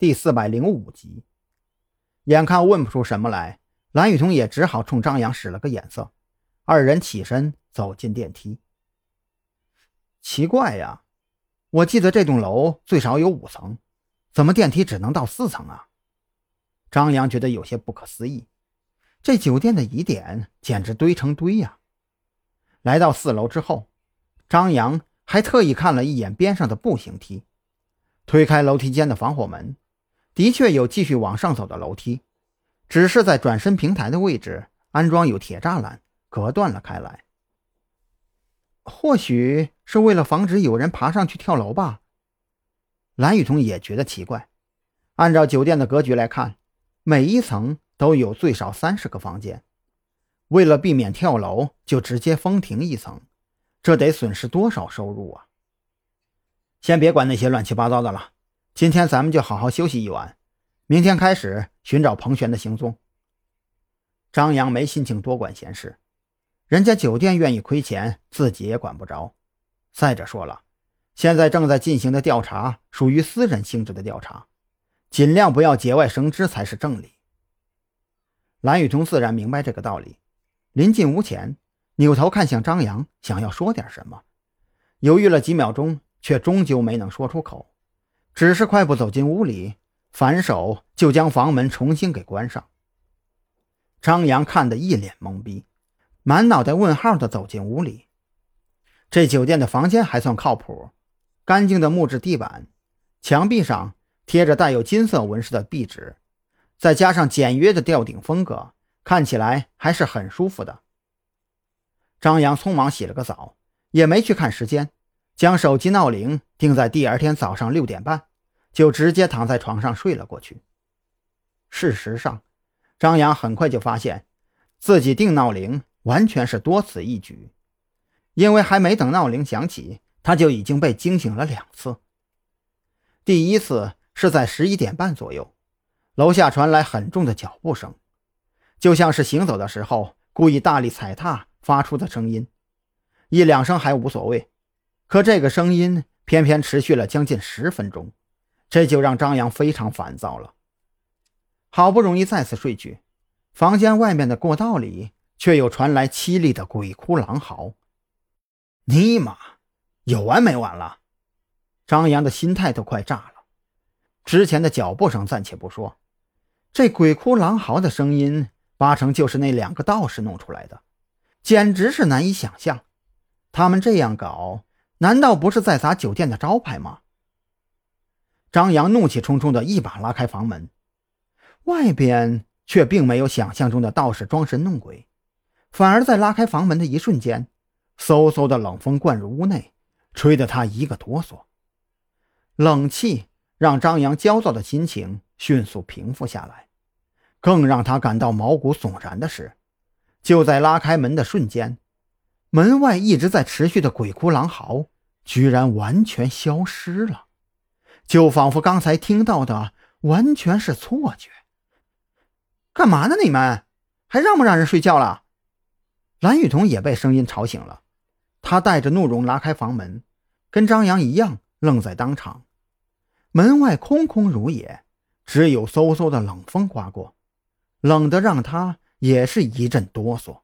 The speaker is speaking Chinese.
第四百零五集。眼看问不出什么来，蓝雨桐也只好冲张扬使了个眼色。二人起身走进电梯。奇怪呀，我记得这栋楼最少有五层，怎么电梯只能到四层啊？张扬觉得有些不可思议。这酒店的疑点简直堆成堆呀！来到四楼之后，张扬还特意看了一眼边上的步行梯，推开楼梯间的防火门，的确有继续往上走的楼梯，只是在转身平台的位置安装有铁栅栏隔断了开来。或许是为了防止有人爬上去跳楼吧？蓝雨桐也觉得奇怪。按照酒店的格局来看，每一层。都有最少三十个房间，为了避免跳楼，就直接封停一层，这得损失多少收入啊！先别管那些乱七八糟的了，今天咱们就好好休息一晚，明天开始寻找彭璇的行踪。张扬没心情多管闲事，人家酒店愿意亏钱，自己也管不着。再者说了，现在正在进行的调查属于私人性质的调查，尽量不要节外生枝才是正理。蓝雨桐自然明白这个道理，临近屋前，扭头看向张扬，想要说点什么，犹豫了几秒钟，却终究没能说出口，只是快步走进屋里，反手就将房门重新给关上。张扬看得一脸懵逼，满脑袋问号的走进屋里。这酒店的房间还算靠谱，干净的木质地板，墙壁上贴着带有金色纹饰的壁纸。再加上简约的吊顶风格，看起来还是很舒服的。张扬匆忙洗了个澡，也没去看时间，将手机闹铃定在第二天早上六点半，就直接躺在床上睡了过去。事实上，张扬很快就发现自己定闹铃完全是多此一举，因为还没等闹铃响起，他就已经被惊醒了两次。第一次是在十一点半左右。楼下传来很重的脚步声，就像是行走的时候故意大力踩踏发出的声音。一两声还无所谓，可这个声音偏偏持续了将近十分钟，这就让张扬非常烦躁了。好不容易再次睡去，房间外面的过道里却又传来凄厉的鬼哭狼嚎。尼玛，有完没完了？张扬的心态都快炸了。之前的脚步声暂且不说。这鬼哭狼嚎的声音，八成就是那两个道士弄出来的，简直是难以想象。他们这样搞，难道不是在砸酒店的招牌吗？张扬怒气冲冲的一把拉开房门，外边却并没有想象中的道士装神弄鬼，反而在拉开房门的一瞬间，嗖嗖的冷风灌入屋内，吹得他一个哆嗦。冷气让张扬焦躁的心情。迅速平复下来，更让他感到毛骨悚然的是，就在拉开门的瞬间，门外一直在持续的鬼哭狼嚎居然完全消失了，就仿佛刚才听到的完全是错觉。干嘛呢？你们还让不让人睡觉了？蓝雨桐也被声音吵醒了，他带着怒容拉开房门，跟张扬一样愣在当场。门外空空如也。只有嗖嗖的冷风刮过，冷得让他也是一阵哆嗦。